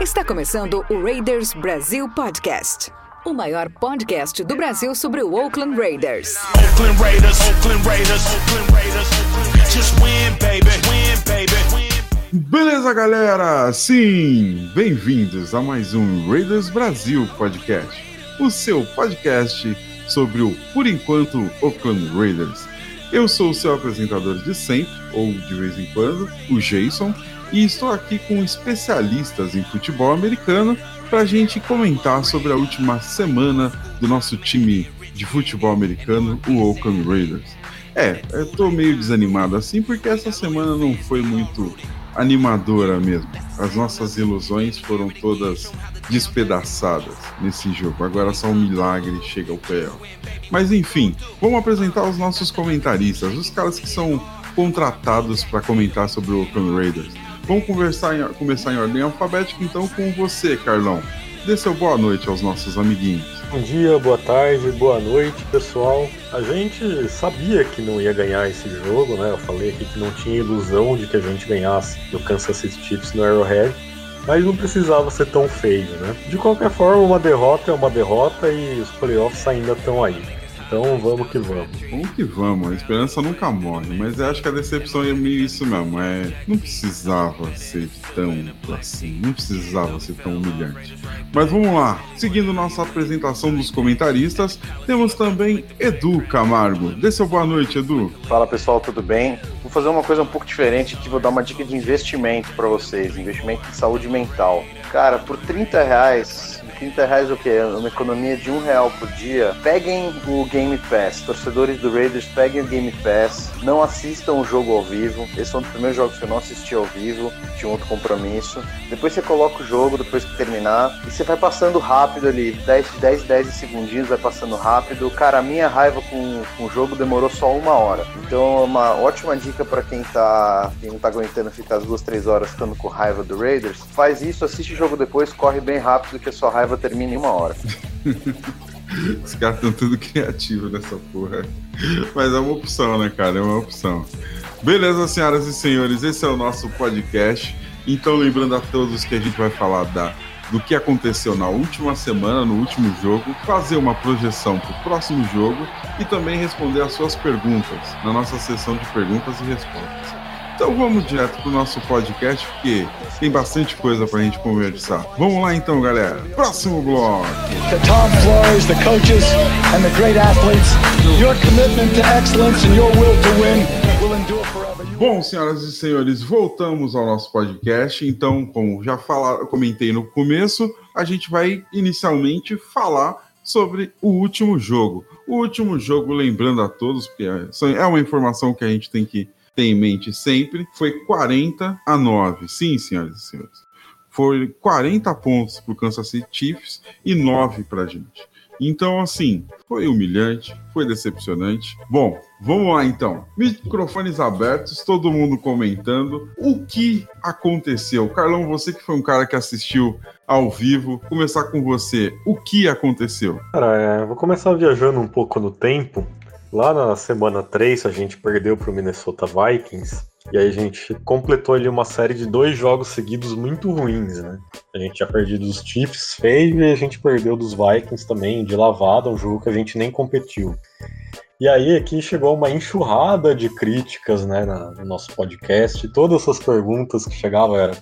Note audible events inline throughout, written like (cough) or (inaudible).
Está começando o Raiders Brasil Podcast. O maior podcast do Brasil sobre o Oakland Raiders. Oakland Raiders. Oakland Raiders. Oakland Raiders. Just win, baby. Win, baby. Win. Beleza, galera? Sim, bem-vindos a mais um Raiders Brasil Podcast, o seu podcast sobre o, por enquanto, Oakland Raiders. Eu sou o seu apresentador de sempre, ou de vez em quando, o Jason, e estou aqui com especialistas em futebol americano para a gente comentar sobre a última semana do nosso time de futebol americano, o Oakland Raiders. É, eu tô meio desanimado assim porque essa semana não foi muito animadora mesmo. As nossas ilusões foram todas despedaçadas nesse jogo. Agora só um milagre chega ao pé. Mas enfim, vamos apresentar os nossos comentaristas, os caras que são contratados para comentar sobre o Oakland Raiders. Vamos conversar em, começar em ordem alfabética então com você, Carlão. Dê seu boa noite aos nossos amiguinhos. Bom dia, boa tarde, boa noite, pessoal. A gente sabia que não ia ganhar esse jogo, né? Eu falei aqui que não tinha ilusão de que a gente ganhasse do Kansas City Chiefs no Arrowhead, mas não precisava ser tão feio, né? De qualquer forma, uma derrota é uma derrota e os playoffs ainda estão aí. Então vamos que vamos. Vamos que vamos, a esperança nunca morre, mas eu acho que a decepção é meio isso mesmo. É, não precisava ser tão assim, não precisava ser tão humilhante. Mas vamos lá, seguindo nossa apresentação dos comentaristas, temos também Edu Camargo. Dê seu boa noite, Edu. Fala pessoal, tudo bem? Vou fazer uma coisa um pouco diferente aqui, vou dar uma dica de investimento para vocês, investimento em saúde mental. Cara, por 30 reais, 30 reais o quê? Uma economia de um real por dia. Peguem o Game Pass, torcedores do Raiders, peguem o Game Pass, não assistam o jogo ao vivo. Esse foi um dos primeiros jogos que eu não assisti ao vivo, tinha um outro compromisso. Depois você coloca o jogo, depois que terminar, e você vai passando rápido ali, 10, 10, 10 segundinhos, vai passando rápido. Cara, a minha raiva com, com o jogo demorou só uma hora. Então é uma ótima dica para quem tá quem não tá aguentando ficar as duas, três horas ficando com raiva do Raiders. Faz isso, assiste o jogo depois, corre bem rápido que a sua raiva termina em uma hora. (laughs) Os caras estão tudo criativos nessa porra. Mas é uma opção, né, cara? É uma opção. Beleza, senhoras e senhores, esse é o nosso podcast. Então, lembrando a todos que a gente vai falar da, do que aconteceu na última semana, no último jogo, fazer uma projeção para o próximo jogo e também responder as suas perguntas na nossa sessão de perguntas e respostas. Então vamos direto pro nosso podcast, porque tem bastante coisa pra gente conversar. Vamos lá então, galera. Próximo bloco. to Tom Flores, the coaches, and the great athletes. Your commitment to excellence and your will to win will endure forever. Bom, senhoras e senhores, voltamos ao nosso podcast. Então, como já fala, comentei no começo, a gente vai inicialmente falar sobre o último jogo. O último jogo, lembrando a todos, porque é é uma informação que a gente tem que ter em mente sempre, foi 40 a 9. Sim, senhoras e senhores. Foi 40 pontos para o Kansas City Chiefs e 9 para a gente. Então, assim, foi humilhante, foi decepcionante. Bom, vamos lá então. Microfones abertos, todo mundo comentando. O que aconteceu? Carlão, você que foi um cara que assistiu ao vivo, começar com você. O que aconteceu? Cara, é, vou começar viajando um pouco no tempo. Lá na semana 3 a gente perdeu pro Minnesota Vikings. E aí a gente completou ali uma série de dois jogos seguidos muito ruins, né? A gente tinha perdido dos Chiefs feio e a gente perdeu dos Vikings também de lavada, um jogo que a gente nem competiu. E aí aqui chegou uma enxurrada de críticas né, no nosso podcast. Todas essas perguntas que chegavam eram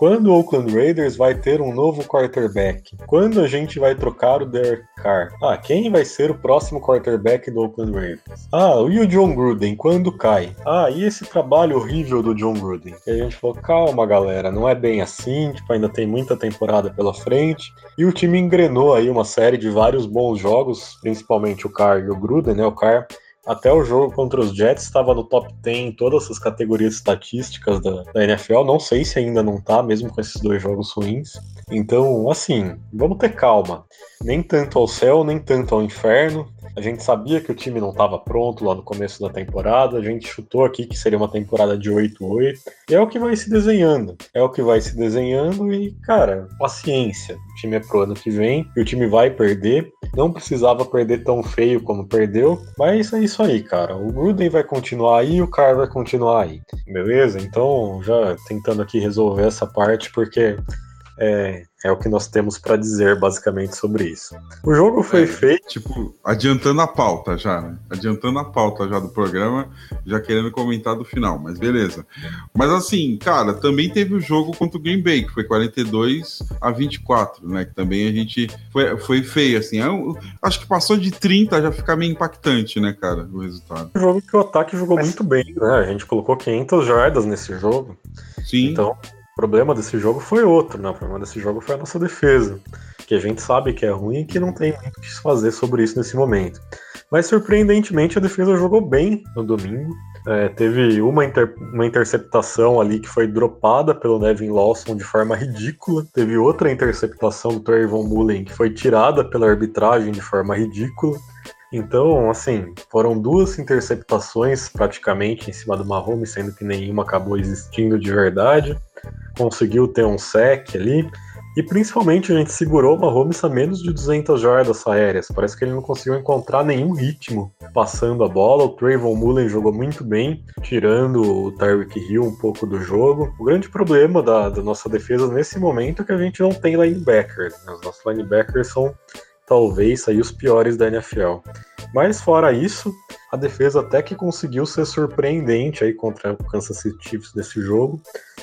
quando o Oakland Raiders vai ter um novo quarterback? Quando a gente vai trocar o Derek Carr? Ah, quem vai ser o próximo quarterback do Oakland Raiders? Ah, e o John Gruden? Quando cai? Ah, e esse trabalho horrível do John Gruden? E a gente falou, calma galera, não é bem assim, tipo, ainda tem muita temporada pela frente. E o time engrenou aí uma série de vários bons jogos, principalmente o Carr e o Gruden, né? O Carr até o jogo contra os Jets estava no top 10 em todas as categorias estatísticas da, da NFL. Não sei se ainda não tá, mesmo com esses dois jogos ruins. Então, assim, vamos ter calma. Nem tanto ao céu, nem tanto ao inferno. A gente sabia que o time não estava pronto lá no começo da temporada, a gente chutou aqui que seria uma temporada de 8-8. E é o que vai se desenhando. É o que vai se desenhando e, cara, paciência. O time é pro ano que vem e o time vai perder. Não precisava perder tão feio como perdeu, mas é isso aí, cara. O Gruden vai continuar aí e o cara vai continuar aí. Beleza? Então, já tentando aqui resolver essa parte, porque é, é o que nós temos para dizer basicamente sobre isso. O jogo foi É, feito. Tipo, adiantando a pauta já, né? Adiantando a pauta já do programa, já querendo comentar do final, mas beleza. Mas assim, cara, também teve o jogo contra o Green Bay, que foi 42 a 24, né? Que também a gente foi, foi feio, assim. Eu, acho que passou de 30 já fica meio impactante, né, cara, o resultado. Um jogo que o ataque jogou Mas- muito bem, né? A gente colocou 500 jardas nesse jogo. Sim. Então, problema desse jogo foi outro, né? O problema desse jogo foi a nossa defesa. Que a gente sabe que é ruim e que não tem muito o que fazer sobre isso nesse momento. Mas, surpreendentemente, a defesa jogou bem no domingo. É, teve uma, inter- uma interceptação ali que foi dropada pelo Nevin Lawson de forma ridícula. Teve outra interceptação do Trayvon Mullen que foi tirada pela arbitragem de forma ridícula. Então, assim, foram duas interceptações praticamente em cima do Mahomes, sendo que nenhuma acabou existindo de verdade. Conseguiu ter um sec ali. E principalmente a gente segurou o Mahomes a menos de 200 jardas aéreas. Parece que ele não conseguiu encontrar nenhum ritmo passando a bola. O Trayvon Mullen jogou muito bem, tirando o Tyreek Hill um pouco do jogo. O grande problema da, da nossa defesa nesse momento é que a gente não tem linebacker. né? Os nossos linebackers são talvez aí os piores da NFL. Mas fora isso, a defesa até que conseguiu ser surpreendente aí contra o Kansas City Chiefs desse jogo.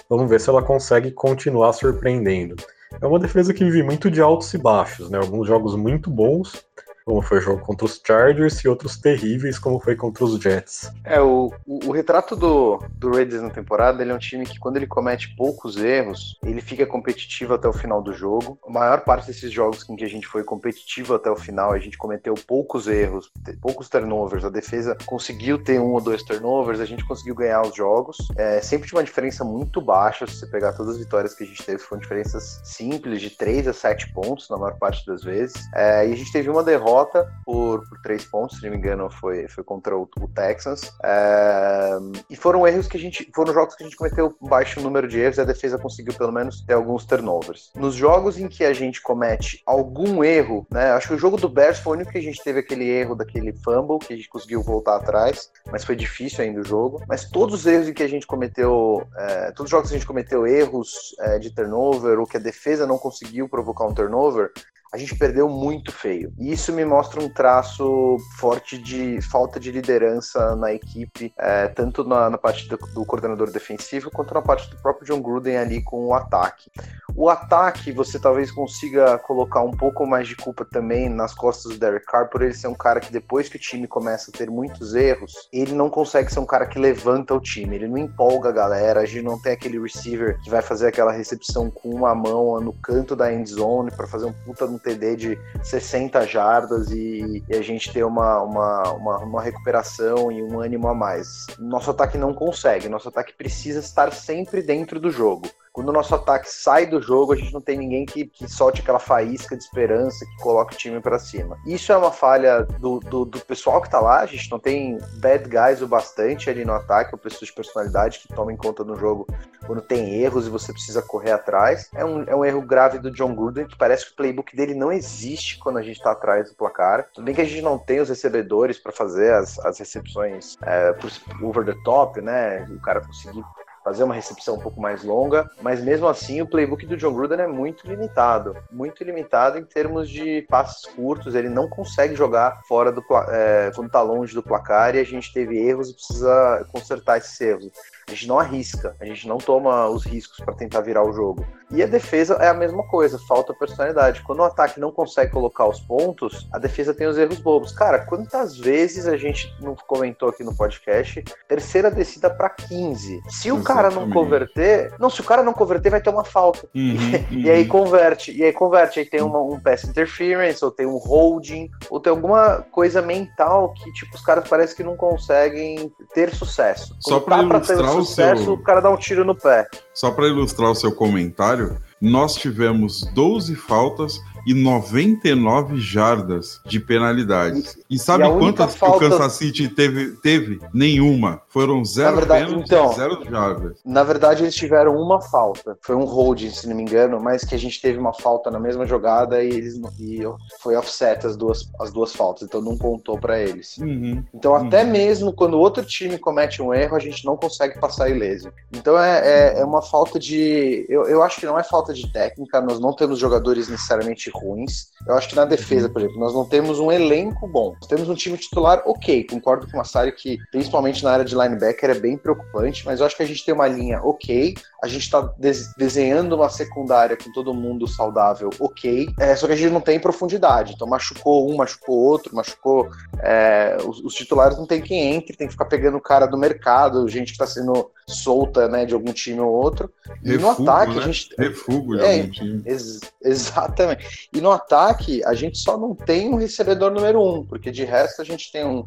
Vamos ver se ela consegue continuar surpreendendo. É uma defesa que vive muito de altos e baixos, né? Alguns jogos muito bons, como foi o jogo contra os Chargers, e outros terríveis, como foi contra os Jets. É, o, o, o retrato do, do Raiders na temporada, ele é um time que quando ele comete poucos erros, ele fica competitivo até o final do jogo. A maior parte desses jogos em que a gente foi competitivo até o final, a gente cometeu poucos erros, poucos turnovers, a defesa conseguiu ter um ou dois turnovers, a gente conseguiu ganhar os jogos. É, sempre de uma diferença muito baixa, se você pegar todas as vitórias que a gente teve, foram diferenças simples, de 3 a 7 pontos na maior parte das vezes. É, e a gente teve uma derrota por, por 3 pontos, se não me engano, foi, foi contra o, o Texans. É, e foram erros que a gente. Foram jogos que a gente cometeu baixo número de erros e a defesa conseguiu pelo menos ter alguns turnovers. Nos jogos em que a gente comete algum erro, né? Acho que o jogo do Bears foi o único que a gente teve aquele erro daquele fumble, que a gente conseguiu voltar atrás, mas foi difícil ainda o jogo. Mas todos os erros em que a gente cometeu, é, todos os jogos que a gente cometeu erros é, de turnover ou que a defesa não conseguiu provocar um turnover, a gente perdeu muito feio. E isso me mostra um traço forte de falta de liderança na equipe, é, tanto na, na parte do, do coordenador defensivo quanto na parte do próprio John Gruden ali com o ataque. O ataque, você talvez consiga colocar um pouco mais de culpa também nas costas do Derek Carr, por ele ser um cara que depois que o time começa a ter muitos erros, ele não consegue ser um cara que levanta o time, ele não empolga a galera, a gente não tem aquele receiver que vai fazer aquela recepção com uma mão no canto da end zone para fazer um puta no TD de 60 jardas e, e a gente ter uma, uma, uma, uma recuperação e um ânimo a mais. Nosso ataque não consegue, nosso ataque precisa estar sempre dentro do jogo. Quando o nosso ataque sai do jogo, a gente não tem ninguém que, que solte aquela faísca de esperança, que coloque o time para cima. Isso é uma falha do, do, do, pessoal que tá lá, a gente não tem bad guys o bastante ali no ataque, ou pessoas de personalidade que tomem conta no jogo quando tem erros e você precisa correr atrás. É um, é um erro grave do John Gruden, que parece que o playbook dele não existe quando a gente tá atrás do placar. Tudo bem que a gente não tem os recebedores para fazer as, as recepções é, por over the top, né? O cara conseguir fazer uma recepção um pouco mais longa, mas mesmo assim o playbook do John Gruden é muito limitado, muito limitado em termos de passes curtos, ele não consegue jogar fora do é, quando tá longe do placar e a gente teve erros e precisa consertar esses erros. A gente não arrisca, a gente não toma os riscos para tentar virar o jogo. E a defesa é a mesma coisa, falta personalidade. Quando o ataque não consegue colocar os pontos, a defesa tem os erros bobos. Cara, quantas vezes a gente não comentou aqui no podcast, terceira descida para 15. Se o cara não converter, não, se o cara não converter, vai ter uma falta. Uhum, (laughs) e, e, aí converte, e aí converte, aí tem uma, um pass interference, ou tem um holding, ou tem alguma coisa mental que, tipo, os caras parecem que não conseguem ter sucesso. Só para tá ter sucesso, seu... o cara dá um tiro no pé. Só para ilustrar o seu comentário, nós tivemos 12 faltas e 99 jardas de penalidades. E sabe E quantas falta- que o Kansas City teve? Teve? Nenhuma. Foram zero verdade, pênaltis então- zero jardas. Na verdade, eles tiveram uma falta. Foi um holding, se não me engano, mas que a gente teve uma falta na mesma jogada e eles e foi offset as duas, as duas faltas, então não contou pra eles. Uhum. Então, até mesmo quando outro time comete um erro, a gente não consegue passar ileso. Então, é, é, é uma falta de. Eu, eu acho que não é falta de técnica, nós não temos jogadores necessariamente ruins. Eu acho que na defesa, por exemplo, nós não temos um elenco bom. Nós temos um time titular ok. Concordo com o Massari que, principalmente na área de linebacker, é bem preocupante, mas eu acho que a gente tem uma linha ok. A gente tá des- desenhando uma secundária com todo mundo saudável ok. É, só que a gente não tem profundidade. Então, machucou um, machucou outro, machucou é, os, os titulares não tem quem entre, tem que ficar pegando o cara do mercado, gente que tá sendo solta, né, de algum time ou outro. E no Refúgio, ataque né? a gente Refúgio de É, algum time. Ex- exatamente. E no ataque, a gente só não tem um recebedor número um, porque de resto a gente tem um,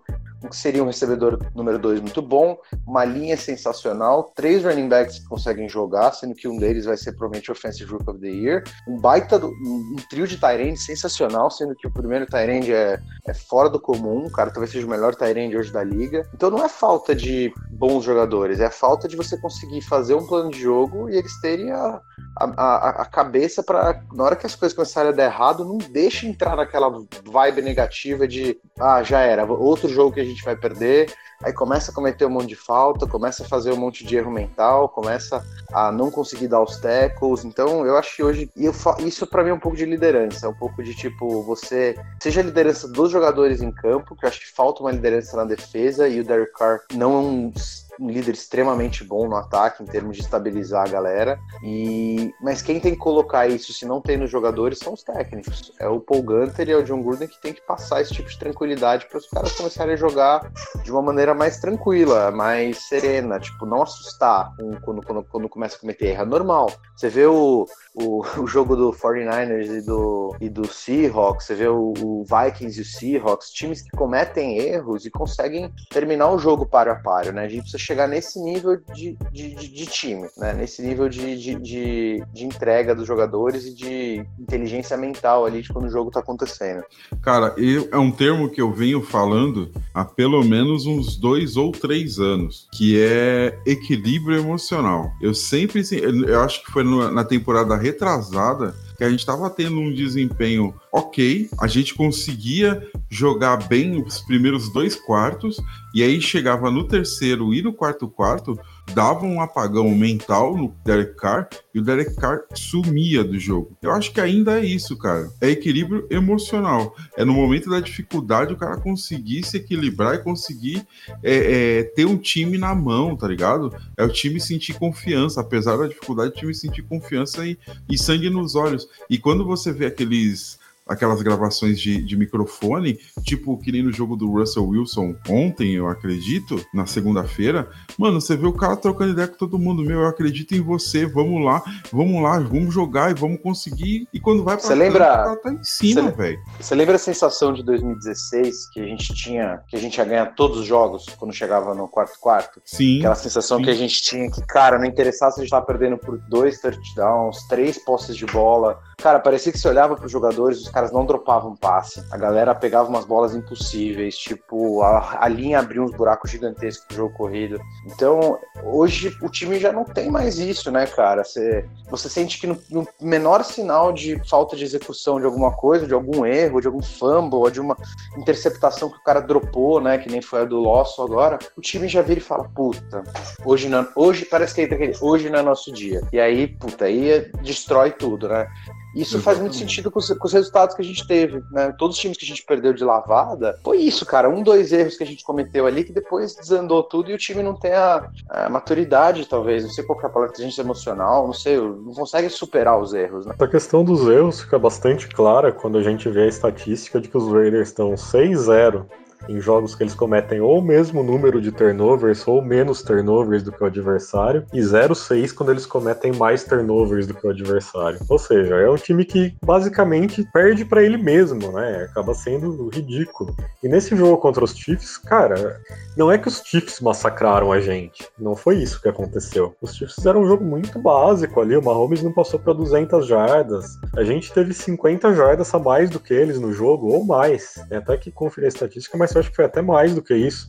seria um recebedor número dois muito bom, uma linha sensacional, três running backs que conseguem jogar, sendo que um deles vai ser provavelmente Offensive Rook of the Year, um baita, do- um, um trio de Tyrande sensacional, sendo que o primeiro Tyrande é, é fora do comum, o cara talvez seja o melhor Tyrande hoje da liga. Então não é falta de bons jogadores, é falta de você conseguir fazer um plano de jogo e eles terem a, a, a, a cabeça para na hora que as coisas começarem a dar errado, não deixe entrar naquela vibe negativa de ah, já era, outro jogo que a gente vai perder. Aí começa a cometer um monte de falta, começa a fazer um monte de erro mental, começa a não conseguir dar os tackles. Então, eu acho que hoje eu isso pra mim é um pouco de liderança, é um pouco de tipo você seja a liderança dos jogadores em campo, que eu acho que falta uma liderança na defesa e o Derek Carr não é um um líder extremamente bom no ataque em termos de estabilizar a galera. E mas quem tem que colocar isso se não tem nos jogadores são os técnicos. É o Paul Gunter e é o John Gruden que tem que passar esse tipo de tranquilidade para os caras começarem a jogar de uma maneira mais tranquila, mais serena, tipo não assustar com- quando, quando, quando começa a cometer erro. É normal. Você vê o, o, o jogo do 49ers e do, e do Seahawks, você vê o, o Vikings e o Seahawks, times que cometem erros e conseguem terminar o jogo páreo a páreo, né? A gente precisa chegar nesse nível de, de, de- de time, né? Nesse nível de, de, de, de entrega dos jogadores e de inteligência mental ali de quando o jogo tá acontecendo. Cara, eu- é um termo que eu venho falando há pelo menos uns dois ou três anos, que é equilíbrio emocional. Eu sempre, se- eu acho que foi na temporada retrasada que a gente estava tendo um desempenho ok, a gente conseguia jogar bem os primeiros dois quartos, e aí chegava no terceiro e no quarto quarto, dava um apagão mental no Derek Carr e o Derek Carr sumia do jogo. Eu acho que ainda é isso, cara. É equilíbrio emocional. É no momento da dificuldade o cara conseguir se equilibrar e conseguir é, é, ter um time na mão, tá ligado? É o time sentir confiança, apesar da dificuldade, o time sentir confiança e, e sangue nos olhos. E quando você vê aqueles aquelas gravações de, de microfone, tipo que nem no jogo do Russell Wilson ontem, eu acredito, na segunda-feira, mano, você vê o cara trocando ideia com todo mundo, meu, eu acredito em você, vamos lá, vamos lá, vamos jogar e vamos conseguir. E quando vai pra Você lembra- tá em cima, Você- velho. Você lembra a sensação de 2016 que a gente tinha, que a gente ia ganhar todos os jogos quando chegava no quarto quarto? Sim. Aquela sensação Sim. que a gente tinha que, cara, não interessava se a gente tava perdendo por dois touchdowns, três posses de bola. Cara, parecia que você olhava pros jogadores, os caras não dropavam passe. A galera pegava umas bolas impossíveis, tipo, a, a linha abriu uns buracos gigantescos no jogo corrido. Então, hoje o time já não tem mais isso, né, cara? Você, você sente que no, no menor sinal de falta de execução de alguma coisa, de algum erro, de algum fumble, ou de uma interceptação que o cara dropou, né, que nem foi a do Losso agora, o time já vira e fala, puta, hoje não, hoje parece que entra aquele, hoje não é nosso dia. E aí, puta, aí é- destrói tudo, né? Isso faz muito sentido com os, com os resultados que a gente teve, né? Todos os times que a gente perdeu de lavada, foi isso, cara. Um, dois erros que a gente cometeu ali que depois desandou tudo e o time não tem a, a maturidade, talvez. Não sei qual que é a palavra, inteligência emocional, não sei, não consegue superar os erros, né? Essa questão dos erros fica bastante clara quando a gente vê a estatística de que os Raiders estão 6-0 em jogos que eles cometem ou o mesmo número de turnovers ou menos turnovers do que o adversário, e 0,6 quando eles cometem mais turnovers do que o adversário. Ou seja, é um time que basicamente perde para ele mesmo, né? Acaba sendo ridículo. E nesse jogo contra os Chiefs, cara, não é que os Chiefs massacraram a gente. Não foi isso que aconteceu. Os Chiefs fizeram um jogo muito básico ali. O Mahomes não passou para 200 jardas. A gente teve 50 jardas a mais do que eles no jogo, ou mais. Tem até que conferir a estatística, mas eu acho que foi até mais do que isso.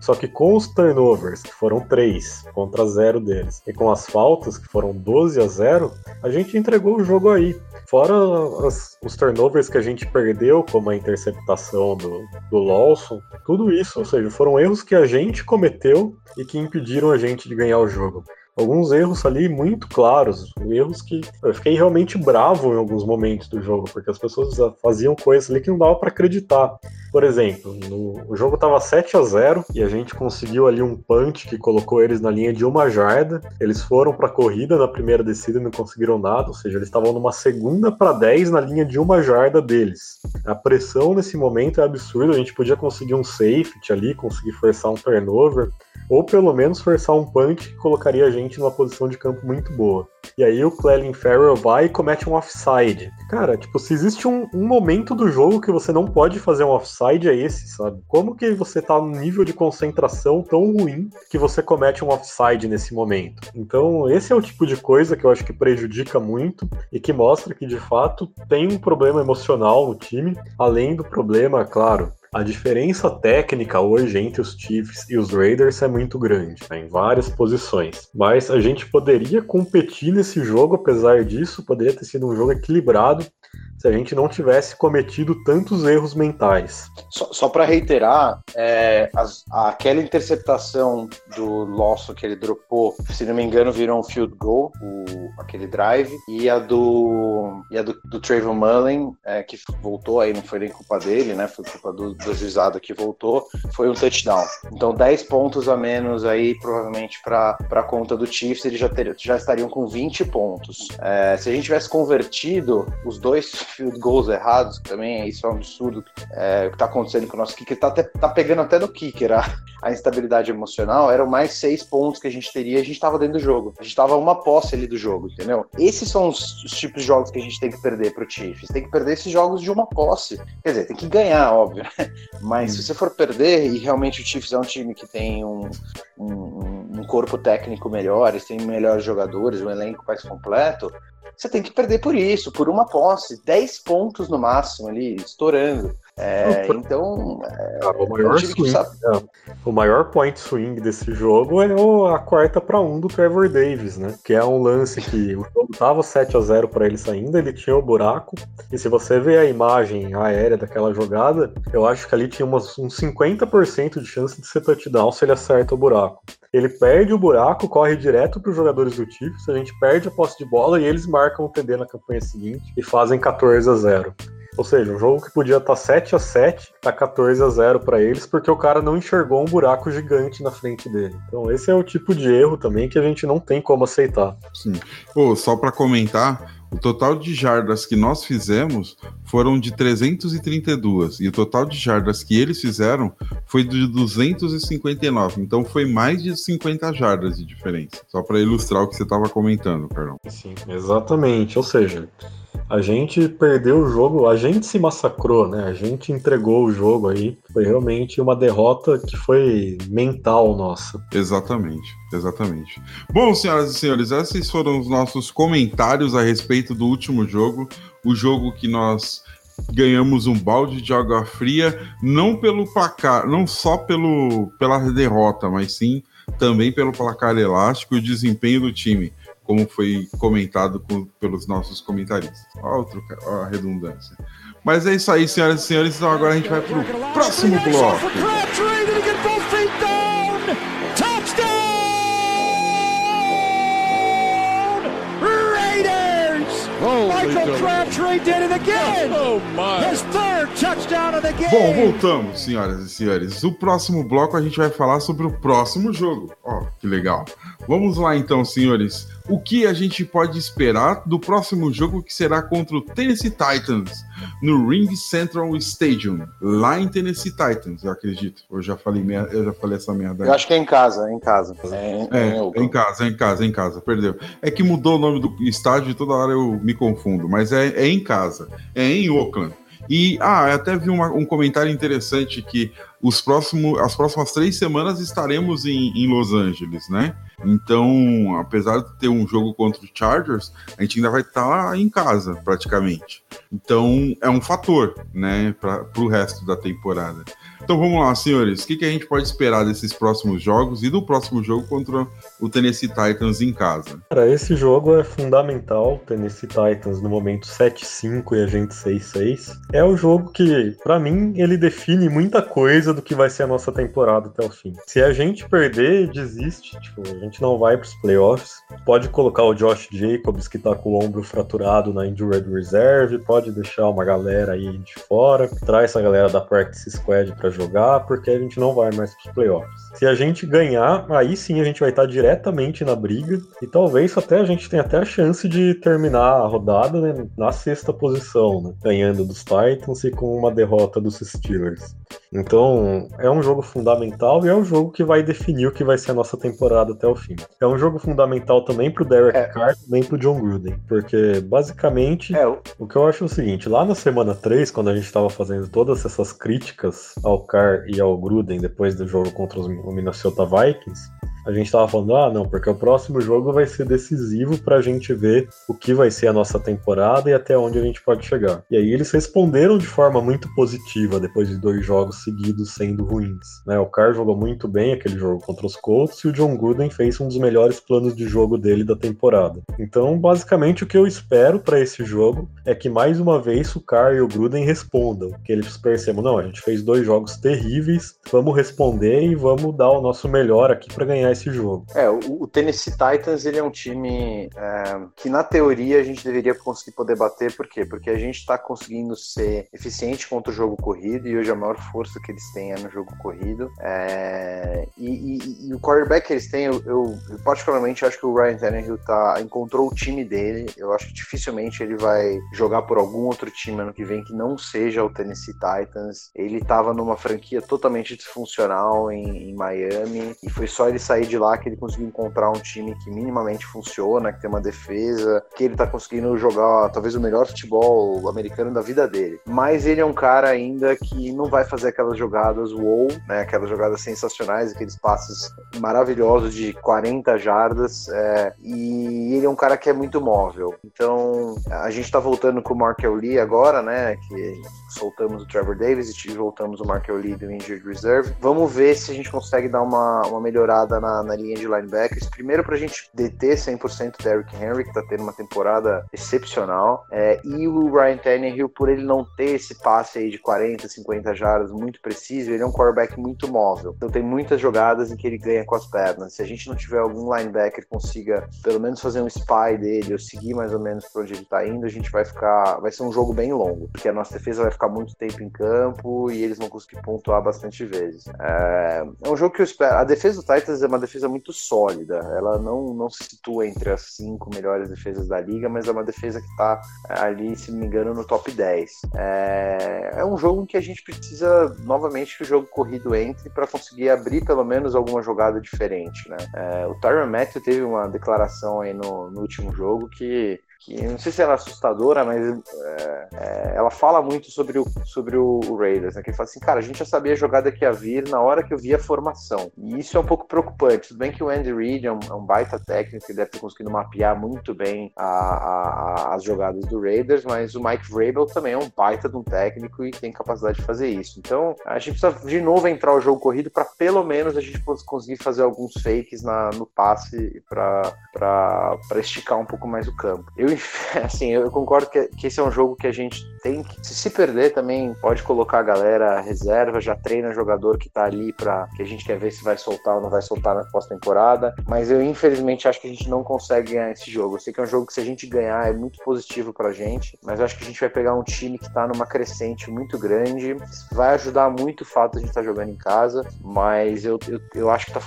Só que com os turnovers, que foram 3 contra 0 deles, e com as faltas, que foram 12 a 0, a gente entregou o jogo aí. Fora as, os turnovers que a gente perdeu, como a interceptação do, do Lawson, tudo isso, ou seja, foram erros que a gente cometeu e que impediram a gente de ganhar o jogo alguns erros ali muito claros, erros que eu fiquei realmente bravo em alguns momentos do jogo, porque as pessoas faziam coisas ali que não dava para acreditar. Por exemplo, no, o jogo estava 7 a 0 e a gente conseguiu ali um punch que colocou eles na linha de uma jarda. Eles foram para a corrida na primeira descida e não conseguiram nada, ou seja, eles estavam numa segunda para 10 na linha de uma jarda deles. A pressão nesse momento é absurda, a gente podia conseguir um safety ali, conseguir forçar um turnover ou pelo menos forçar um punch que colocaria a gente numa posição de campo muito boa. E aí o Clelin Farrell vai e comete um offside. Cara, tipo, se existe um, um, momento do jogo que você não pode fazer um offside, é esse, sabe? Como que você tá num nível de concentração tão ruim que você comete um offside nesse momento? Então, esse é o tipo de coisa que eu acho que prejudica muito e que mostra que, de fato, tem um problema emocional no time, além do problema, claro, a diferença técnica hoje entre os Chiefs e os Raiders é muito grande, né, em várias posições. Mas a gente poderia competir nesse jogo, apesar disso, poderia ter sido um jogo equilibrado se a gente não tivesse cometido tantos erros mentais. Só, só para reiterar, é, as, aquela interceptação do Losso que ele dropou, se não me engano, virou um field goal, o, aquele drive, e a do, e a do, do Trayvon Mullen, é, que voltou aí, não foi nem culpa dele, né? Foi culpa do, do juizado que voltou, foi um touchdown. Então 10 pontos a menos aí, provavelmente, para a conta do Chiefs, eles já, ter, já estariam com 20 pontos. É, se a gente tivesse convertido os dois field goals errados, também isso é um absurdo é, o que está acontecendo com o nosso kicker. Tá, até, tá pegando até no kicker a, a, instabilidade emocional. Eram mais seis pontos que a gente teria. A gente estava dentro do jogo. A gente estava uma posse ali do jogo, entendeu? Esses são os, os, tipos de jogos que a gente tem que perder pro Chiefs. Tem que perder esses jogos de uma posse. Quer dizer, tem que ganhar, óbvio. Né? Mas hum. se você for perder, e realmente o Chiefs é um time que tem um, um, um corpo técnico melhor, eles têm melhores jogadores, um elenco mais completo, você tem que perder por isso, por uma posse, 10 pontos no máximo ali, estourando. É, então, é, o, maior swing, é, o maior point swing desse jogo é o, a quarta para um do Trevor Davis, né? Que é um lance que o jogo tava 7 a 0 para eles ainda, ele tinha o buraco. E se você vê a imagem aérea daquela jogada, eu acho que ali tinha umas, uns 50% de chance de ser touchdown se ele acerta o buraco. Ele perde o buraco, corre direto para os jogadores do Chiefs, a gente perde a posse de bola e eles marcam o TD na campanha seguinte e fazem 14 a 0. Ou seja, um jogo que podia estar 7 a 7 tá 14 a 0 para eles, porque o cara não enxergou um buraco gigante na frente dele. Então, esse é o tipo de erro também que a gente não tem como aceitar. Sim. Pô, só para comentar, o total de jardas que nós fizemos foram de 332 e o total de jardas que eles fizeram foi de 259. Então foi mais de 50 jardas de diferença. Só para ilustrar o que você estava comentando, Carlão. Sim, exatamente. Ou seja, a gente perdeu o jogo, a gente se massacrou, né? A gente entregou o jogo aí. Foi realmente uma derrota que foi mental nossa. Exatamente, exatamente. Bom, senhoras e senhores, esses foram os nossos comentários a respeito do último jogo. O jogo que nós ganhamos um balde de água fria, não pelo placar, não só pelo, pela derrota, mas sim também pelo placar elástico e o desempenho do time como foi comentado com, pelos nossos comentaristas. Outro, a redundância. Mas é isso aí, senhoras e senhores. Então agora a gente vai para o próximo bloco. Bom, voltamos, senhoras e senhores. O próximo bloco a gente vai falar sobre o próximo jogo. Ó, oh, que legal. Vamos lá então, senhores. o que a gente pode esperar do próximo jogo que será contra o Tennessee Titans no Ring Central Stadium, lá em Tennessee Titans, eu acredito. Eu já falei, eu já falei essa merda. Eu acho que é em casa, é em casa. É, é, é, é em casa, é em casa, é em casa, perdeu. É que mudou o nome do estádio e toda hora eu me confundo, mas é, é em casa, é em Oakland. E ah, até vi uma, um comentário interessante que os próximos, as próximas três semanas estaremos em, em, Los Angeles, né? Então, apesar de ter um jogo contra o Chargers, a gente ainda vai estar tá em casa, praticamente. Então, é um fator, né, para o resto da temporada. Então vamos lá, senhores. O que, que a gente pode esperar desses próximos jogos e do próximo jogo contra o Tennessee Titans em casa? Cara, esse jogo é fundamental. Tennessee Titans no momento 7-5 e a gente 6-6. É o jogo que, para mim, ele define muita coisa do que vai ser a nossa temporada até o fim. Se a gente perder, desiste. Tipo, a gente não vai pros playoffs. Pode colocar o Josh Jacobs, que tá com o ombro fraturado na Injured Reserve. Pode deixar uma galera aí de fora. Traz essa galera da Practice Squad pra jogar, porque a gente não vai mais para os playoffs. Se a gente ganhar, aí sim a gente vai estar diretamente na briga e talvez até a gente tenha até a chance de terminar a rodada né, na sexta posição, né, ganhando dos Titans e com uma derrota dos Steelers. Então, é um jogo fundamental e é um jogo que vai definir o que vai ser a nossa temporada até o fim. É um jogo fundamental também pro Derek é. Carr, também pro John Gruden, porque basicamente é. o que eu acho é o seguinte, lá na semana 3, quando a gente estava fazendo todas essas críticas ao Carr e ao Gruden depois do jogo contra os Minnesota Vikings, a gente tava falando, ah, não, porque o próximo jogo vai ser decisivo pra gente ver o que vai ser a nossa temporada e até onde a gente pode chegar. E aí eles responderam de forma muito positiva depois de dois jogos seguidos sendo ruins. Né? O Carr jogou muito bem aquele jogo contra os Colts e o John Gruden fez um dos melhores planos de jogo dele da temporada. Então, basicamente, o que eu espero para esse jogo é que mais uma vez o Carr e o Gruden respondam, que eles percebam, não, a gente fez dois jogos terríveis, vamos responder e vamos dar o nosso melhor aqui para ganhar esse jogo. É, o, Tennessee Titans ele é um time é, que na teoria a gente deveria conseguir poder bater, por quê? Porque a gente está conseguindo ser eficiente contra o jogo corrido e hoje a maior força que eles têm é no jogo corrido. É, e, e, e, o quarterback que eles têm, eu, eu, eu, particularmente acho que o Ryan Tannehill tá, encontrou o time dele. Eu acho que dificilmente ele vai jogar por algum outro time ano que vem que não seja o Tennessee Titans. Ele estava numa franquia totalmente disfuncional em, em Miami e foi só ele sair de lá que ele conseguiu encontrar um time que minimamente funciona, que tem uma defesa, que ele tá conseguindo jogar talvez o melhor futebol americano da vida dele. Mas ele é um cara ainda que não vai fazer aquelas jogadas wow, né? Aquelas jogadas sensacionais, aqueles passes maravilhosos de 40 jardas. É, e ele é um cara que é muito móvel. Então a gente tá voltando com o Markel Lee agora, né? Que soltamos o Trevor Davis e voltamos o Markel Lee do Injured Reserve. Vamos ver se a gente consegue dar uma, uma melhorada na, na linha de linebackers. Primeiro, para a gente deter 100% Derrick Henry, que está tendo uma temporada excepcional. É, e o Ryan Tannehill, por ele não ter esse passe aí de 40, 50 jardas muito preciso, ele é um quarterback muito móvel. Então tem muitas jogadas em que ele ganha com as pernas. Se a gente não tiver algum linebacker que consiga pelo menos fazer um spy dele ou seguir mais ou menos para onde ele está indo, a gente vai ficar. Vai ser um jogo bem longo, porque a nossa defesa vai ficar muito tempo em campo e eles vão conseguir pontuar bastante vezes. É, é um jogo que eu espero. A defesa do Titans é uma defesa muito sólida. Ela não, não se situa entre as cinco melhores defesas da liga, mas é uma defesa que está ali, se não me engano, no top 10. É, é um jogo em que a gente precisa novamente que o jogo corrido entre para conseguir abrir pelo menos alguma jogada diferente. Né? É, o Tyron Matthew teve uma declaração aí no, no último jogo que que não sei se ela é assustadora, mas é, é, ela fala muito sobre o, sobre o, Raiders, né? Que ele fala assim, cara, a gente já sabia a jogada que ia vir na hora que eu vi a formação. E isso é um pouco preocupante. Tudo bem que o Andy Reid é um, é um baita técnico, ele deve ter conseguido mapear muito bem a, a, as jogadas do Raiders, mas o Mike Vrabel também é um baita de um técnico e tem capacidade de fazer isso. Então, a gente precisa de novo entrar o jogo corrido para pelo menos a gente conseguir fazer alguns fakes na, no passe para esticar um pouco mais o campo. Eu (laughs) assim, eu concordo que, que esse é um jogo que a gente tem que. Se se perder também, pode colocar a galera reserva, já treina jogador que tá ali para que a gente quer ver se vai soltar ou não vai soltar na pós-temporada. Mas eu, infelizmente, acho que a gente não consegue ganhar esse jogo. Eu sei que é um jogo que, se a gente ganhar, é muito positivo pra gente, mas eu acho que a gente vai pegar um time que tá numa crescente muito grande. Vai ajudar muito o fato de a gente estar tá jogando em casa, mas eu, eu, eu acho que tá,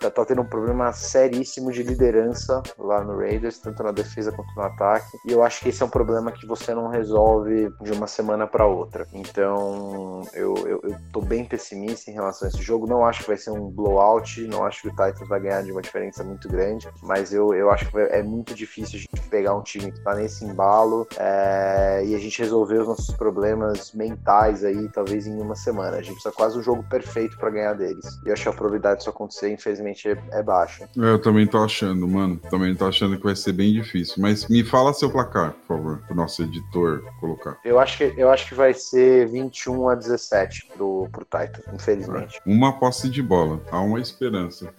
tá, tá tendo um problema seríssimo de liderança lá no Raiders, tanto na defesa quanto no ataque. E eu acho que esse é um problema que você não resolve de uma semana para outra. Então, eu, eu, eu tô bem pessimista em relação a esse jogo. Não acho que vai ser um blowout, não acho que o Titans vai ganhar de uma diferença muito grande, mas eu, eu acho que é muito difícil a gente pegar um time que tá nesse embalo é, e a gente resolver os nossos problemas mentais aí, talvez em uma semana. A gente precisa quase um jogo perfeito para ganhar deles. E eu acho que a probabilidade disso acontecer, infelizmente, é, é baixa. Eu também tô achando, mano. Também tô achando que vai ser bem difícil. Mas me fala seu placar, por favor, pro nosso editor colocar. Eu acho que, eu acho que vai ser 21 a 17 pro, pro Titan, infelizmente. Uma posse de bola. Há uma esperança.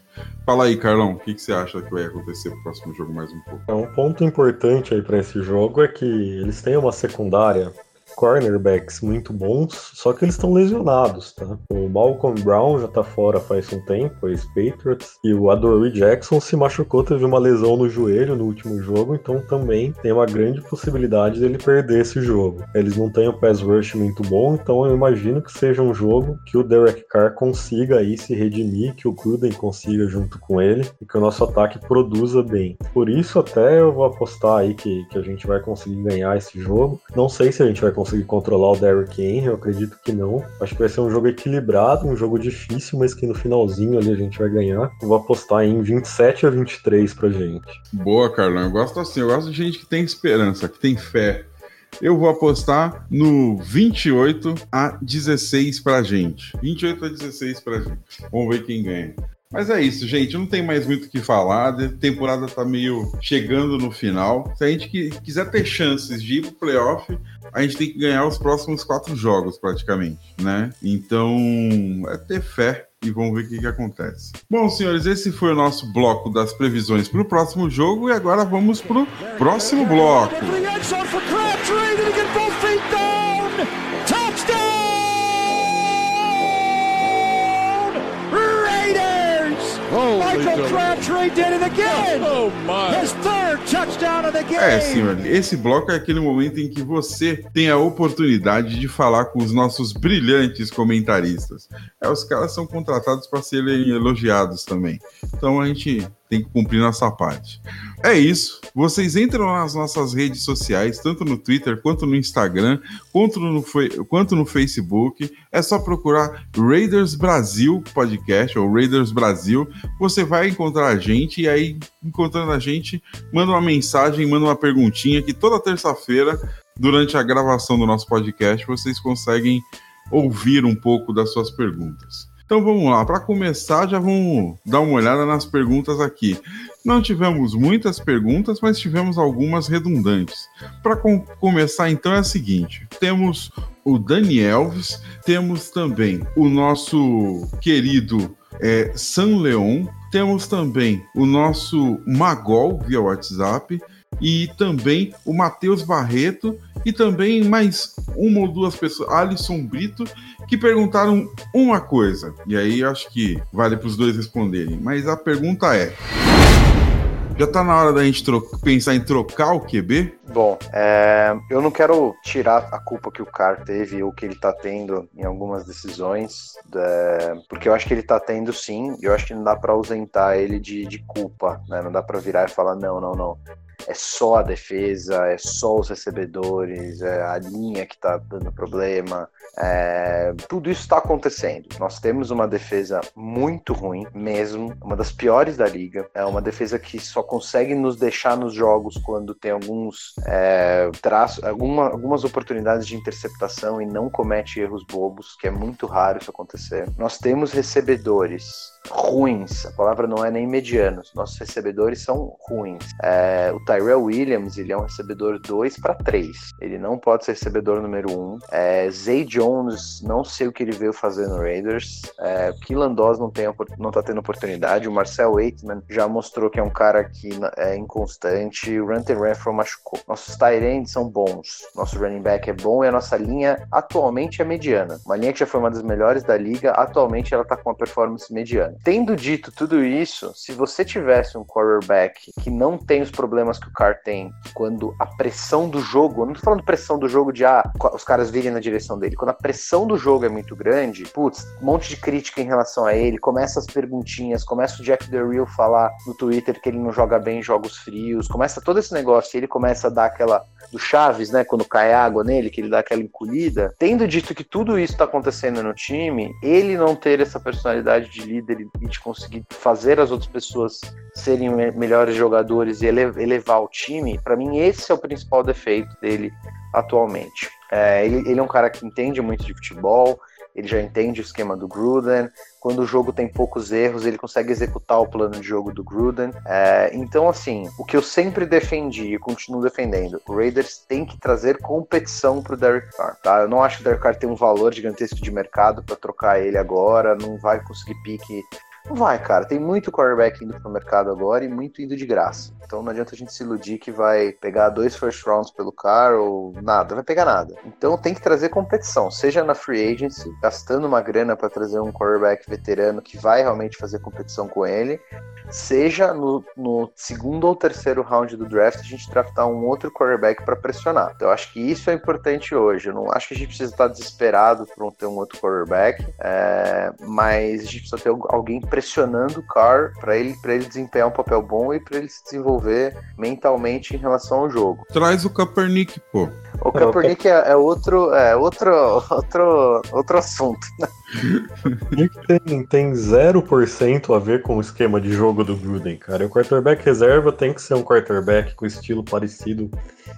Fala aí, Carlão, o que, que, você acha que vai acontecer pro próximo jogo mais um pouco? É, um ponto importante aí para esse jogo é que eles têm uma secundária cornerbacks muito bons, só que eles estão lesionados, tá? O Malcolm Brown já tá fora faz um tempo, ex-Patriots, e o Adoree Jackson se machucou, teve uma lesão no joelho no último jogo, então também tem uma grande possibilidade dele perder esse jogo. Eles não têm o pass rush muito bom, então eu imagino que seja um jogo que o Derek Carr consiga aí se redimir, que o Gruden consiga junto com ele, e que o nosso ataque produza bem. Por isso até eu vou apostar aí que, que a gente vai conseguir ganhar esse jogo. Não sei se a gente vai conseguir conseguir controlar o Derrick Henry, eu acredito que não. Acho que vai ser um jogo equilibrado, um jogo difícil, mas que no finalzinho ali a gente vai ganhar. Eu vou apostar em 27 a 23 pra gente. Boa, Carlão. Eu gosto assim, eu gosto de gente que tem esperança, que tem fé. Eu vou apostar no 28 a 16 pra gente. 28 a 16 pra gente. Vamos ver quem ganha. Mas é isso, gente. Não tem mais muito o que falar. A temporada tá meio chegando no final. Se a gente quiser ter chances de ir pro playoff, a gente tem que ganhar os próximos quatro jogos, praticamente, né? Então, é ter fé e vamos ver o que, que, acontece. Bom, senhores, esse foi o nosso bloco das previsões para o próximo jogo e agora vamos para o próximo bloco. É, senhor, esse bloco é aquele momento em que você tem a oportunidade de falar com os nossos brilhantes comentaristas. É, os caras são contratados para serem elogiados também. Então a gente tem que cumprir nossa parte. É isso. Vocês entram nas nossas redes sociais, tanto no Twitter quanto no Instagram, quanto no, quanto no Facebook. É só procurar Raiders Brasil Podcast ou Raiders Brasil. Você vai encontrar a gente e aí, encontrando a gente, manda uma mensagem, manda uma perguntinha que toda terça-feira, durante a gravação do nosso podcast, vocês conseguem ouvir um pouco das suas perguntas. Então vamos lá, para começar, já vamos dar uma olhada nas perguntas aqui. Não tivemos muitas perguntas, mas tivemos algumas redundantes. Para com começar, então, é o seguinte: temos o Dani Elves, temos também o nosso querido é, San Leon, temos também o nosso Magol via WhatsApp e também o Matheus Barreto e também mais uma ou duas pessoas, Alisson Brito, que perguntaram uma coisa. E aí acho que vale para os dois responderem. Mas a pergunta é: já tá na hora da gente pensar em trocar o QB? Bom, é, eu não quero tirar a culpa que o Carr teve ou que ele tá tendo em algumas decisões, é, porque eu acho que ele tá tendo sim, e eu acho que não dá para ausentar ele de, de culpa, né? Não dá para virar e falar, não, não, não é só a defesa, é só os recebedores, é a linha que está dando problema. É, tudo isso está acontecendo. Nós temos uma defesa muito ruim, mesmo, uma das piores da liga. É uma defesa que só consegue nos deixar nos jogos quando tem alguns é, traços, alguma, algumas oportunidades de interceptação e não comete erros bobos, que é muito raro isso acontecer. Nós temos recebedores ruins. A palavra não é nem medianos. Nossos recebedores são ruins. É, o Tyrell Williams, ele é um recebedor 2 para 3. Ele não pode ser recebedor número 1. Um. É, Zay Jones, não sei o que ele veio fazer no Raiders. É, Keelan Doss não, tem, não tá tendo oportunidade. O Marcel Waitman já mostrou que é um cara que é inconstante. O Runter Renfro machucou. Nossos tight são bons. Nosso running back é bom e a nossa linha atualmente é mediana. Uma linha que já foi uma das melhores da liga, atualmente ela tá com uma performance mediana. Tendo dito tudo isso, se você tivesse um quarterback que não tem os problemas que o Carr tem, quando a pressão do jogo, não tô falando pressão do jogo de ah, os caras virem na direção dele, quando a pressão do jogo é muito grande, putz, um monte de crítica em relação a ele, começa as perguntinhas, começa o Jack The Real falar no Twitter que ele não joga bem em jogos frios, começa todo esse negócio e ele começa a dar aquela do Chaves, né, quando cai água nele, que ele dá aquela encolhida. Tendo dito que tudo isso tá acontecendo no time, ele não ter essa personalidade de líder e de conseguir fazer as outras pessoas serem melhores jogadores e elevar o time, para mim esse é o principal defeito dele atualmente. É, ele, ele é um cara que entende muito de futebol, ele já entende o esquema do Gruden. Quando o jogo tem poucos erros, ele consegue executar o plano de jogo do Gruden. É, então, assim, o que eu sempre defendi e continuo defendendo, o Raiders tem que trazer competição para o Derek Carr. Tá? Eu não acho que o Derek Carr tem um valor gigantesco de mercado para trocar ele agora, não vai conseguir pique não vai, cara. Tem muito quarterback indo pro mercado agora e muito indo de graça. Então não adianta a gente se iludir que vai pegar dois first rounds pelo cara ou nada. Vai pegar nada. Então tem que trazer competição, seja na free agency, gastando uma grana para trazer um quarterback veterano que vai realmente fazer competição com ele, seja no, no, segundo ou terceiro round do draft a gente draftar um outro quarterback para pressionar. Então, eu acho que isso é importante hoje. Eu não acho que a gente precisa estar desesperado por não ter um outro quarterback, é, mas a gente precisa ter alguém pressionando o Carr para ele, ele desempenhar um papel bom e para ele se desenvolver mentalmente em relação ao jogo. Traz o Kaepernick, pô. O Kaepernick é, é outro, é outro, (laughs) outro, outro assunto. Né? tem, tem 0% a ver com o esquema de jogo do Gruden, cara. O quarterback reserva tem que ser um quarterback com estilo parecido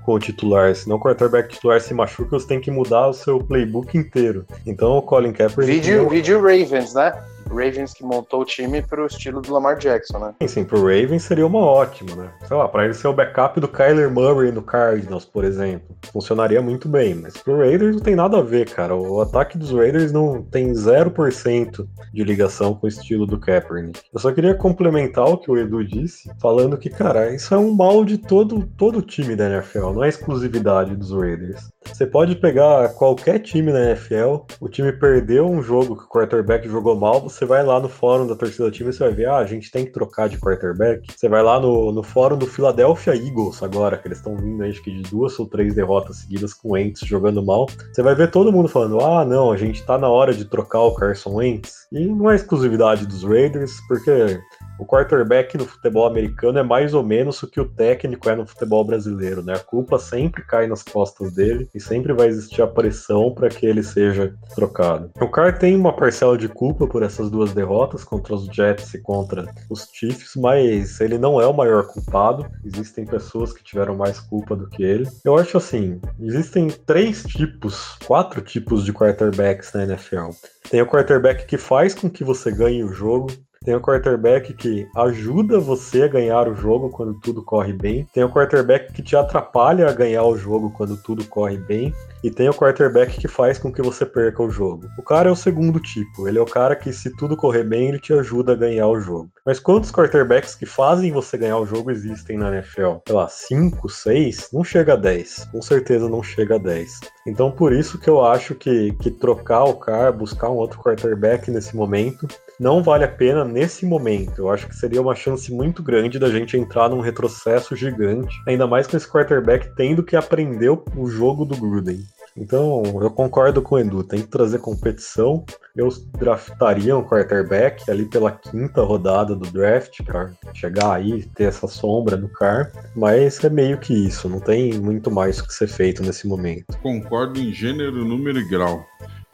com o titular. Senão o quarterback titular se machuca, você tem que mudar o seu playbook inteiro. Então o Colin Kaepernick... Vídeo, não... vídeo Ravens, né? Ravens que montou o time pro estilo do Lamar Jackson, né? Sim, sim, pro Ravens seria uma ótima, né? Sei lá, pra ele ser o backup do Kyler Murray no Cardinals, por exemplo. Funcionaria muito bem, mas pro Raiders não tem nada a ver, cara. O ataque dos Raiders não tem 0% de ligação com o estilo do Kaepernick. Eu só queria complementar o que o Edu disse, falando que, cara, isso é um mal de todo, todo time da NFL, não é exclusividade dos Raiders. Você pode pegar qualquer time na NFL, o time perdeu um jogo que o quarterback jogou mal, você vai lá no fórum da torcida time e você vai ver, ah, a gente tem que trocar de quarterback. Você vai lá no, no fórum do Philadelphia Eagles agora, que eles estão vindo acho que de duas ou três derrotas seguidas com o Wentz jogando mal. Você vai ver todo mundo falando, ah, não, a gente tá na hora de trocar o Carson Wentz. E não é exclusividade dos Raiders, porque o quarterback no futebol americano é mais ou menos o que o técnico é no futebol brasileiro, né? A culpa sempre cai nas costas dele e sempre vai existir a pressão para que ele seja trocado. O Carr tem uma parcela de culpa por essas duas derrotas contra os Jets e contra os Chiefs, mas ele não é o maior culpado. Existem pessoas que tiveram mais culpa do que ele. Eu acho assim, existem três tipos, quatro tipos de quarterbacks na NFL. Tem o quarterback que faz com que você ganhe o jogo, tem o quarterback que ajuda você a ganhar o jogo quando tudo corre bem. Tem o quarterback que te atrapalha a ganhar o jogo quando tudo corre bem. E tem o quarterback que faz com que você perca o jogo. O cara é o segundo tipo. Ele é o cara que, se tudo correr bem, ele te ajuda a ganhar o jogo. Mas quantos quarterbacks que fazem você ganhar o jogo existem na NFL? Sei lá, 5, 6? Não chega a 10. Com certeza não chega a 10. Então, por isso que eu acho que, que trocar o cara, buscar um outro quarterback nesse momento, não vale a pena nesse momento. Eu acho que seria uma chance muito grande da gente entrar num retrocesso gigante, ainda mais com esse quarterback tendo que aprender o jogo do Gruden. Então, eu concordo com o Edu, tem que trazer competição. Eu draftaria um quarterback ali pela quinta rodada do draft, para chegar aí ter essa sombra no car, mas é meio que isso, não tem muito mais o que ser feito nesse momento. Concordo em gênero, número e grau.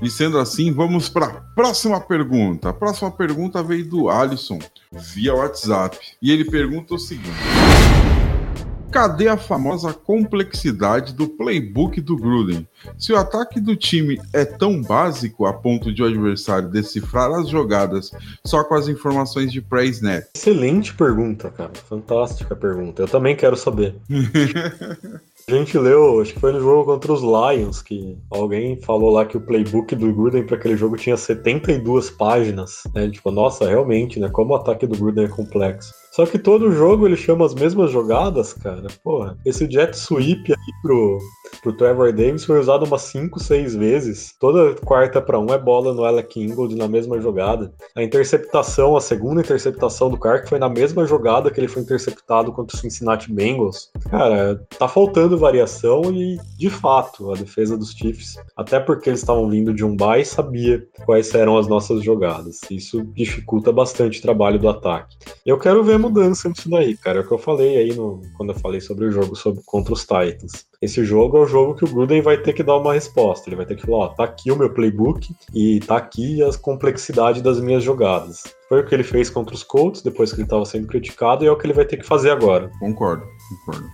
E sendo assim, vamos para a próxima pergunta. A próxima pergunta veio do Alisson via WhatsApp. E ele pergunta o seguinte: cadê a famosa complexidade do playbook do Gruden? Se o ataque do time é tão básico a ponto de o adversário decifrar as jogadas só com as informações de pré-snap. Excelente pergunta, cara. Fantástica pergunta. Eu também quero saber. (laughs) A gente leu, acho que foi no jogo contra os Lions, que alguém falou lá que o playbook do Gruden para aquele jogo tinha 72 páginas. Né? Tipo, nossa, realmente, né? Como o ataque do Gruden é complexo. Só que todo jogo ele chama as mesmas jogadas, cara. Porra, esse jet sweep aí pro, pro Trevor Davis foi usado umas 5, 6 vezes. Toda quarta para um é bola no Alec Ingold na mesma jogada. A interceptação, a segunda interceptação do Clark foi na mesma jogada que ele foi interceptado contra o Cincinnati Bengals. Cara, tá faltando variação e, de fato, a defesa dos Chiefs, até porque eles estavam vindo de um bye, sabia quais eram as nossas jogadas. Isso dificulta bastante o trabalho do ataque. Eu quero ver mudança nisso daí, cara. É o que eu falei aí no, quando eu falei sobre o jogo sobre, contra os Titans. Esse jogo é o jogo que o Gruden vai ter que dar uma resposta. Ele vai ter que falar, ó, tá aqui o meu playbook e tá aqui a complexidade das minhas jogadas. Foi o que ele fez contra os Colts, depois que ele estava sendo criticado, e é o que ele vai ter que fazer agora. Concordo, concordo.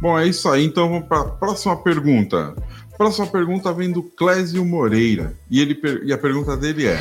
Bom, é isso aí. Então vamos para a próxima pergunta. Próxima pergunta vem do Clésio Moreira. E, ele, e a pergunta dele é: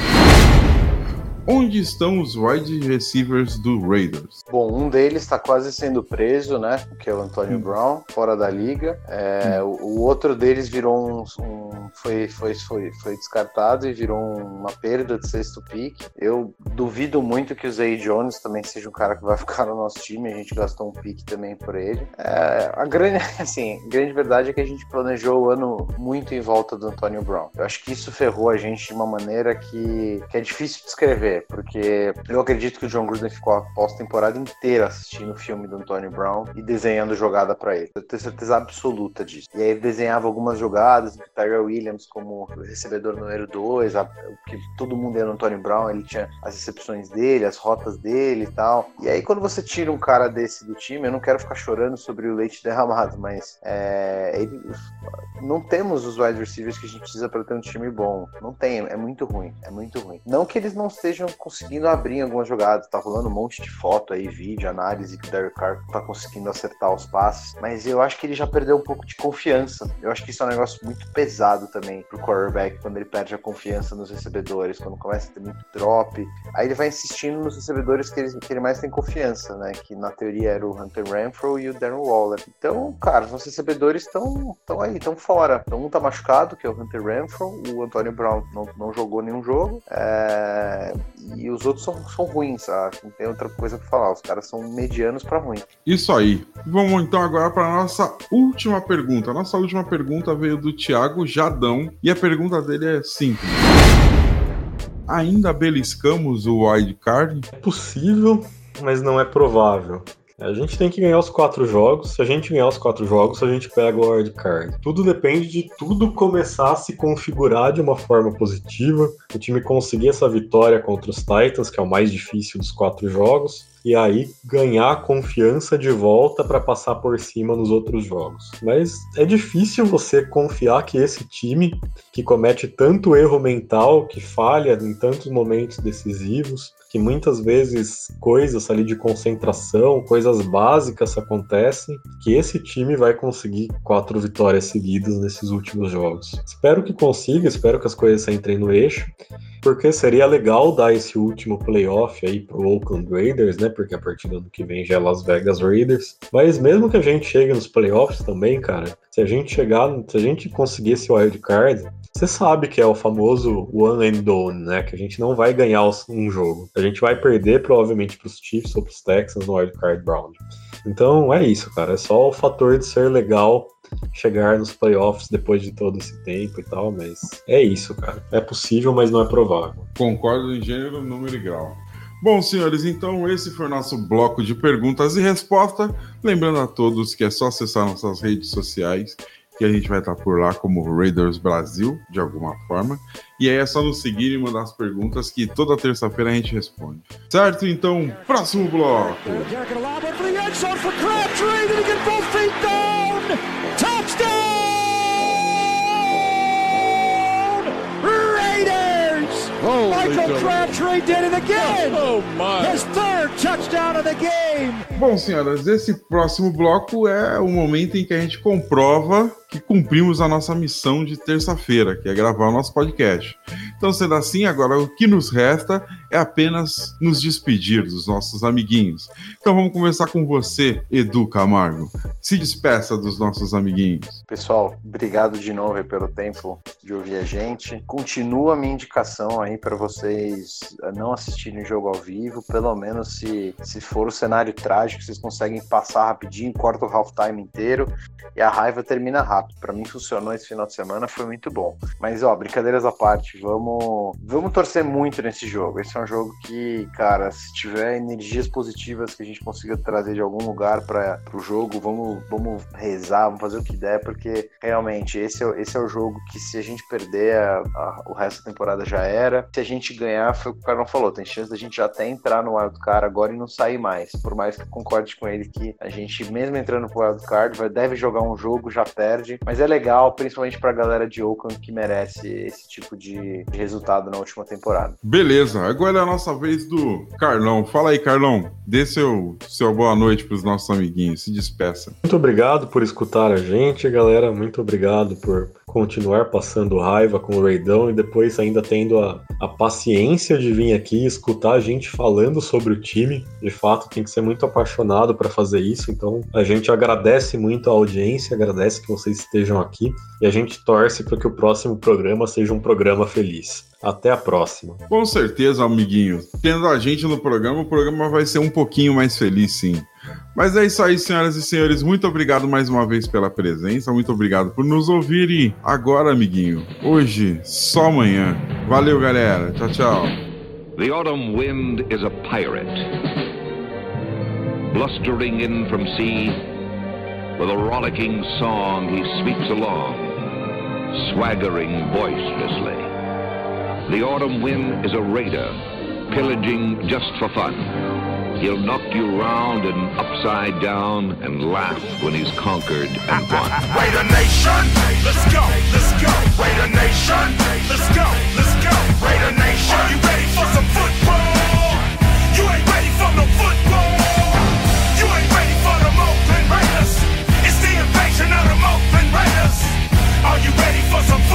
Onde estão os wide receivers do Raiders? Bom, um deles está quase sendo preso, né? Que é o Antônio hum. Brown, fora da liga. É, hum. o, o, outro deles virou um, um, foi, foi, foi, foi descartado e virou uma perda de sexto pick. Eu duvido muito que o Zay Jones também seja um cara que vai (laughs) ficar no nosso time. A gente gastou um pick também por ele. É, a grande, (laughs) assim, grande verdade é que a gente planejou o ano muito em volta do Antônio Brown. Eu acho que isso ferrou a gente de uma maneira que, que é difícil de descrever porque eu acredito que o John Gruden ficou a pós-temporada inteira assistindo o filme do Antonio Brown e desenhando jogada para ele. Eu tenho certeza absoluta disso. E aí ele desenhava algumas jogadas, o Tiger Williams como recebedor número 2, que todo mundo era o Antonio Brown, ele tinha as recepções dele, as rotas dele e tal. E aí quando você tira um cara desse do time, eu não quero ficar chorando sobre o leite derramado, mas é, ele, não temos os wide receivers que a gente precisa para ter um time bom. Não tem, é muito ruim, é muito ruim. Não que eles não estejam conseguindo abrir algumas jogadas. Tá rolando um monte de foto aí, vídeo, análise que o Derek Carr tá conseguindo acertar os passes. Mas eu acho que ele já perdeu um pouco de confiança. Eu acho que isso é um negócio muito pesado também pro quarterback quando ele perde a confiança nos recebedores, quando começa a ter muito drop. Aí ele vai insistindo nos recebedores que ele, que ele mais tem confiança, né? Que na teoria era o Hunter Renfro e o Darren Waller. Então, cara, os recebedores estão aí, estão fora. Então, um tá machucado, que é o Hunter Renfro, o Antônio Brown não, não jogou nenhum jogo. É e os outros são, são ruins, sabe? Não tem outra coisa pra falar. Os caras são medianos para ruim. Isso aí. Vamos então agora para nossa última pergunta. Nossa última pergunta veio do Thiago E a pergunta dele é simples. Ainda beliscamos o wild card? É possível, mas não é provável. A gente tem que ganhar os quatro jogos. Se a gente ganhar os quatro jogos, a gente pega o wild card. Tudo depende de tudo começar a se configurar de uma forma positiva. O time conseguir essa vitória contra os Titans, que é o mais difícil dos quatro jogos e aí ganhar confiança de volta para passar por cima nos outros jogos. Mas é difícil você confiar que esse time que comete tanto erro mental, que falha em tantos momentos decisivos, que muitas vezes coisas ali de concentração, coisas básicas acontecem, que esse time vai conseguir quatro vitórias seguidas nesses últimos jogos. Espero que consiga, espero que as coisas entrem no eixo, porque seria legal dar esse último playoff aí pro Oakland Raiders, né? porque a partir do que vem já é Las Vegas Raiders. Mas mesmo que a gente chegue nos playoffs também, cara, se a gente chegar, se a gente conseguir esse wild card, você sabe que é o famoso one and done, né? Que a gente não vai ganhar um jogo. A gente vai perder provavelmente para os Chiefs ou para os Texans no wild card round. Então é isso, cara. É só o fator de ser legal chegar nos playoffs depois de todo esse tempo e tal, mas é isso, cara. É possível, mas não é provável. Concordo em gênero, número e grau. Bom, senhores, então esse foi o nosso bloco de perguntas e respostas. Lembrando a todos que é só acessar nossas redes sociais, que a gente vai estar por lá como Raiders Brasil, de alguma forma. E aí é só nos seguir e mandar as perguntas que toda terça-feira a gente responde. Certo? Então, próximo bloco. Michael Crabtree did it again. Oh my! His third touchdown of the game. Bom, senhoras, esse próximo bloco é o momento em que a gente comprova que cumprimos a nossa missão de terça-feira, que é gravar o nosso podcast. Então, sendo assim, agora o que nos resta é apenas nos despedir dos nossos amiguinhos. Então, vamos começar com você, Edu Camargo. Se despeça dos nossos amiguinhos. Pessoal, obrigado de novo pelo tempo de ouvir a gente. Continua a minha indicação aí para vocês não assistirem o jogo ao vivo, pelo menos se, se for o cenário trágico, vocês conseguem passar rapidinho, corta o halftime inteiro e a raiva termina rápido. Para mim funcionou esse final de semana, foi muito bom. Mas ó, brincadeiras à parte, vamos vamos torcer muito nesse jogo. Esse é um jogo que, cara, se tiver energias positivas que a gente consiga trazer de algum lugar para o jogo, vamos vamos rezar, vamos fazer o que der, porque realmente esse é, esse é o jogo que se a gente perder a, a, o resto da temporada já era. Se a gente ganhar, foi o que o Carlão falou, tem chance da gente até entrar no wildcard agora e não sair mais. Por mais que eu concorde com ele que a gente, mesmo entrando pro wildcard, vai, deve jogar um jogo, já perde. Mas é legal, principalmente pra galera de Oakland que merece esse tipo de, de resultado na última temporada. Beleza, agora é a nossa vez do Carlão. Fala aí, Carlão. Dê seu, seu boa noite pros nossos amiguinhos. Se despeça. Muito obrigado por escutar a gente, galera. Muito obrigado por continuar passando raiva com o Raidão e depois ainda tendo a, a paciência de vir aqui e escutar a gente falando sobre o time. De fato, tem que ser muito apaixonado para fazer isso. Então, a gente agradece muito a audiência, agradece que vocês estejam aqui e a gente torce para que o próximo programa seja um programa feliz. Até a próxima. Com certeza, amiguinho. Tendo a gente no programa, o programa vai ser um pouquinho mais feliz, sim. Mas é isso aí, senhoras e senhores. Muito obrigado mais uma vez pela presença. Muito obrigado por nos ouvir. E agora, amiguinho, hoje, só amanhã. Valeu, galera. Tchau, tchau. The autumn wind is a pirate, blustering in from sea. With a rollicking song, he sweeps along, swaggering boisterously. The autumn wind is a raider, pillaging just for fun. He'll knock you round and upside down and laugh when he's conquered and won. (laughs) Raider Nation, let's go, let's go. Raider Nation, let's go, let's go. Raider Nation, are you ready for some football? You ain't ready for no football. You ain't ready for the Oakland Raiders. It's the invasion of the Oakland Raiders. Are you ready for some football?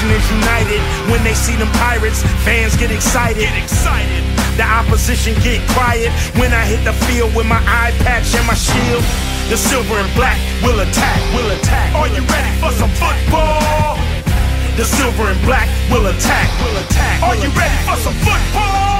Nation is united when they see them pirates. Fans get excited. Get excited. The opposition get quiet when I hit the field with my eye patch and my shield. The silver and black will attack. Will attack. Are you ready for some football? The silver and black will attack. Will attack. Are you ready for some football?